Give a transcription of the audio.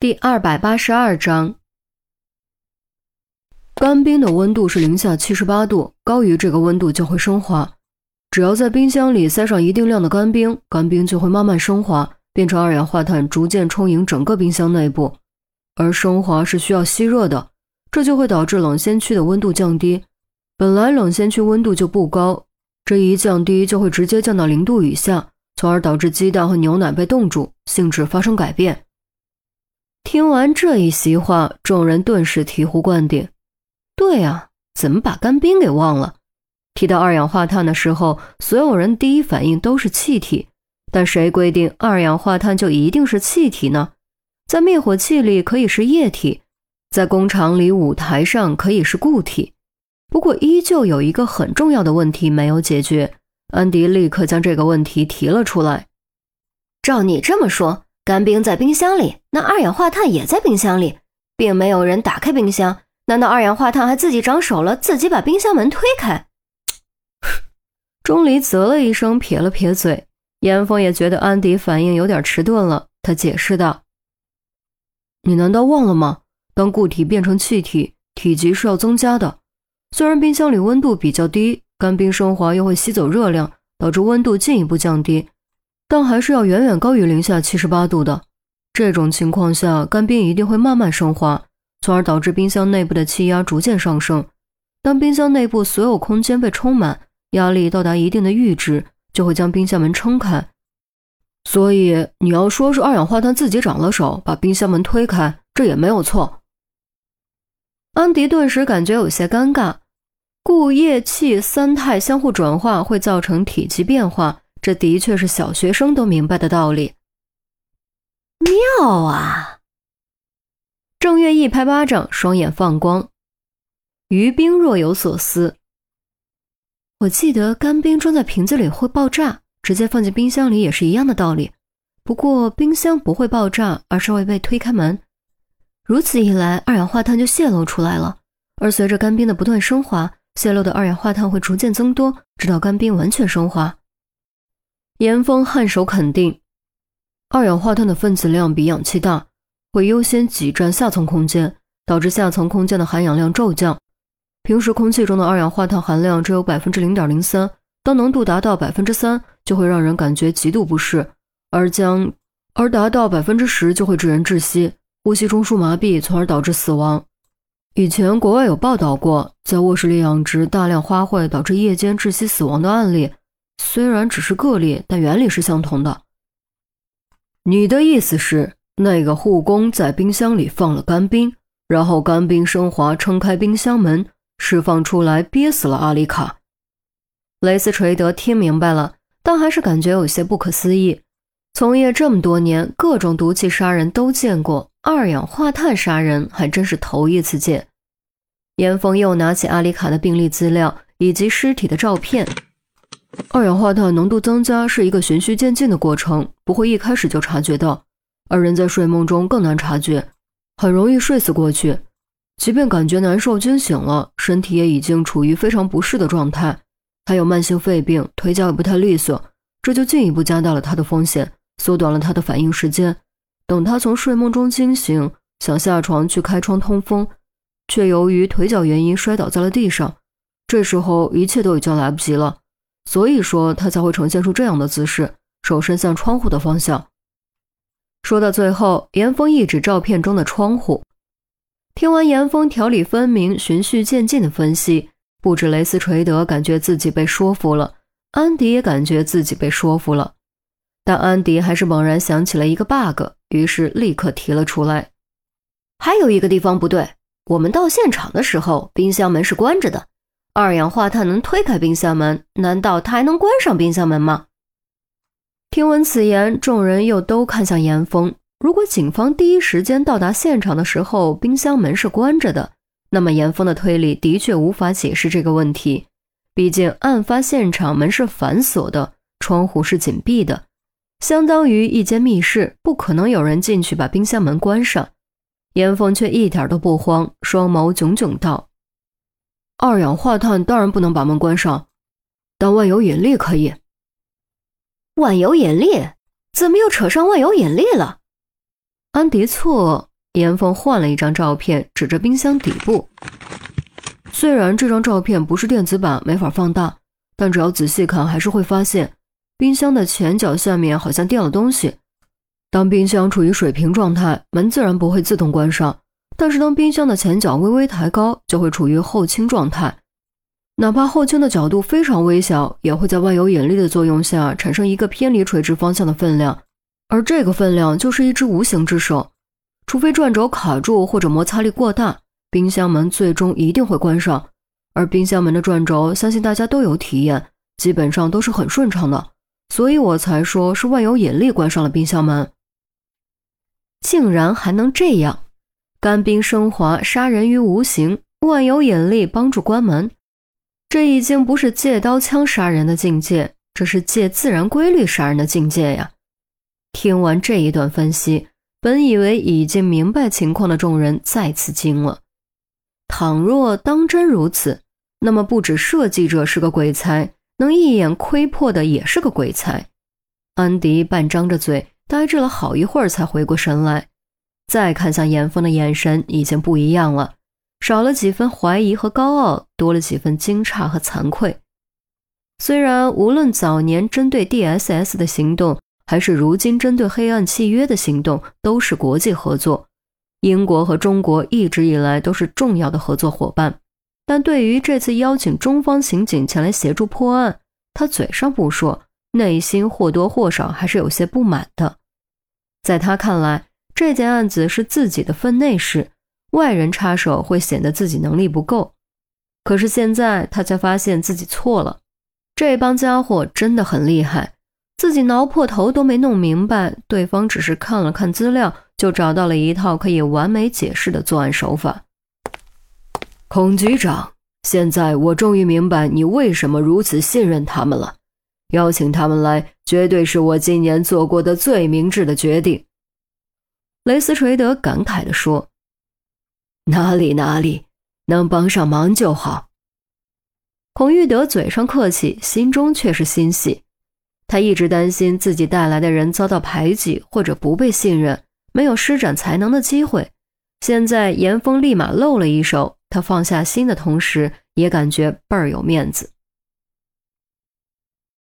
第二百八十二章，干冰的温度是零下七十八度，高于这个温度就会升华。只要在冰箱里塞上一定量的干冰，干冰就会慢慢升华，变成二氧化碳，逐渐充盈整个冰箱内部。而升华是需要吸热的，这就会导致冷鲜区的温度降低。本来冷鲜区温度就不高，这一降低就会直接降到零度以下，从而导致鸡蛋和牛奶被冻住，性质发生改变。听完这一席话，众人顿时醍醐灌顶。对啊，怎么把干冰给忘了？提到二氧化碳的时候，所有人第一反应都是气体。但谁规定二氧化碳就一定是气体呢？在灭火器里可以是液体，在工厂里、舞台上可以是固体。不过，依旧有一个很重要的问题没有解决。安迪立刻将这个问题提了出来。照你这么说。干冰在冰箱里，那二氧化碳也在冰箱里，并没有人打开冰箱。难道二氧化碳还自己长手了，自己把冰箱门推开？钟离啧了一声，撇了撇嘴。严峰也觉得安迪反应有点迟钝了，他解释道：“你难道忘了吗？当固体变成气体，体积是要增加的。虽然冰箱里温度比较低，干冰升华又会吸走热量，导致温度进一步降低。”但还是要远远高于零下七十八度的。这种情况下，干冰一定会慢慢升华，从而导致冰箱内部的气压逐渐上升。当冰箱内部所有空间被充满，压力到达一定的阈值，就会将冰箱门撑开。所以你要说是二氧化碳自己长了手，把冰箱门推开，这也没有错。安迪顿时感觉有些尴尬。固、液、气三态相互转化会造成体积变化。这的确是小学生都明白的道理。妙啊！郑月一拍巴掌，双眼放光。于冰若有所思。我记得干冰装在瓶子里会爆炸，直接放进冰箱里也是一样的道理。不过冰箱不会爆炸，而是会被推开门。如此一来，二氧化碳就泄露出来了。而随着干冰的不断升华，泄露的二氧化碳会逐渐增多，直到干冰完全升华。严峰颔首肯定，二氧化碳的分子量比氧气大，会优先挤占下层空间，导致下层空间的含氧量骤降。平时空气中的二氧化碳含量只有百分之零点零三，当浓度达到百分之三，就会让人感觉极度不适，而将而达到百分之十就会致人窒息、呼吸中枢麻痹，从而导致死亡。以前国外有报道过，在卧室里养殖大量花卉导致夜间窒息死亡的案例。虽然只是个例，但原理是相同的。你的意思是，那个护工在冰箱里放了干冰，然后干冰升华，撑开冰箱门，释放出来，憋死了阿丽卡。雷斯垂德听明白了，但还是感觉有些不可思议。从业这么多年，各种毒气杀人都见过，二氧化碳杀人还真是头一次见。严峰又拿起阿丽卡的病历资料以及尸体的照片。二氧化碳浓度增加是一个循序渐进的过程，不会一开始就察觉到。而人在睡梦中更难察觉，很容易睡死过去。即便感觉难受、惊醒了，身体也已经处于非常不适的状态。还有慢性肺病，腿脚也不太利索，这就进一步加大了他的风险，缩短了他的反应时间。等他从睡梦中惊醒，想下床去开窗通风，却由于腿脚原因摔倒在了地上。这时候一切都已经来不及了。所以说他才会呈现出这样的姿势，手伸向窗户的方向。说到最后，严峰一指照片中的窗户。听完严峰条理分明、循序渐进的分析，不止雷斯垂德感觉自己被说服了，安迪也感觉自己被说服了。但安迪还是猛然想起了一个 bug，于是立刻提了出来：“还有一个地方不对，我们到现场的时候，冰箱门是关着的。”二氧化碳能推开冰箱门，难道它还能关上冰箱门吗？听闻此言，众人又都看向严峰。如果警方第一时间到达现场的时候，冰箱门是关着的，那么严峰的推理的确无法解释这个问题。毕竟案发现场门是反锁的，窗户是紧闭的，相当于一间密室，不可能有人进去把冰箱门关上。严峰却一点都不慌，双眸炯炯道。二氧化碳当然不能把门关上，但万有引力可以。万有引力？怎么又扯上万有引力了？安迪错，严峰换了一张照片，指着冰箱底部。虽然这张照片不是电子版，没法放大，但只要仔细看，还是会发现冰箱的前脚下面好像垫了东西。当冰箱处于水平状态，门自然不会自动关上；但是当冰箱的前脚微微抬高，就会处于后倾状态。哪怕后倾的角度非常微小，也会在万有引力的作用下产生一个偏离垂直方向的分量，而这个分量就是一只无形之手。除非转轴卡住或者摩擦力过大，冰箱门最终一定会关上。而冰箱门的转轴，相信大家都有体验，基本上都是很顺畅的，所以我才说是万有引力关上了冰箱门。竟然还能这样，干冰升华，杀人于无形，万有引力帮助关门，这已经不是借刀枪杀人的境界，这是借自然规律杀人的境界呀！听完这一段分析，本以为已经明白情况的众人再次惊了。倘若当真如此，那么不止设计者是个鬼才，能一眼窥破的也是个鬼才。安迪半张着嘴。呆滞了好一会儿，才回过神来，再看向严峰的眼神已经不一样了，少了几分怀疑和高傲，多了几分惊诧和惭愧。虽然无论早年针对 DSS 的行动，还是如今针对黑暗契约的行动，都是国际合作，英国和中国一直以来都是重要的合作伙伴，但对于这次邀请中方刑警前来协助破案，他嘴上不说。内心或多或少还是有些不满的，在他看来，这件案子是自己的分内事，外人插手会显得自己能力不够。可是现在他才发现自己错了，这帮家伙真的很厉害，自己挠破头都没弄明白，对方只是看了看资料，就找到了一套可以完美解释的作案手法。孔局长，现在我终于明白你为什么如此信任他们了。邀请他们来，绝对是我今年做过的最明智的决定。”雷斯垂德感慨地说。“哪里哪里，能帮上忙就好。”孔玉德嘴上客气，心中却是欣喜。他一直担心自己带来的人遭到排挤或者不被信任，没有施展才能的机会。现在严峰立马露了一手，他放下心的同时，也感觉倍儿有面子。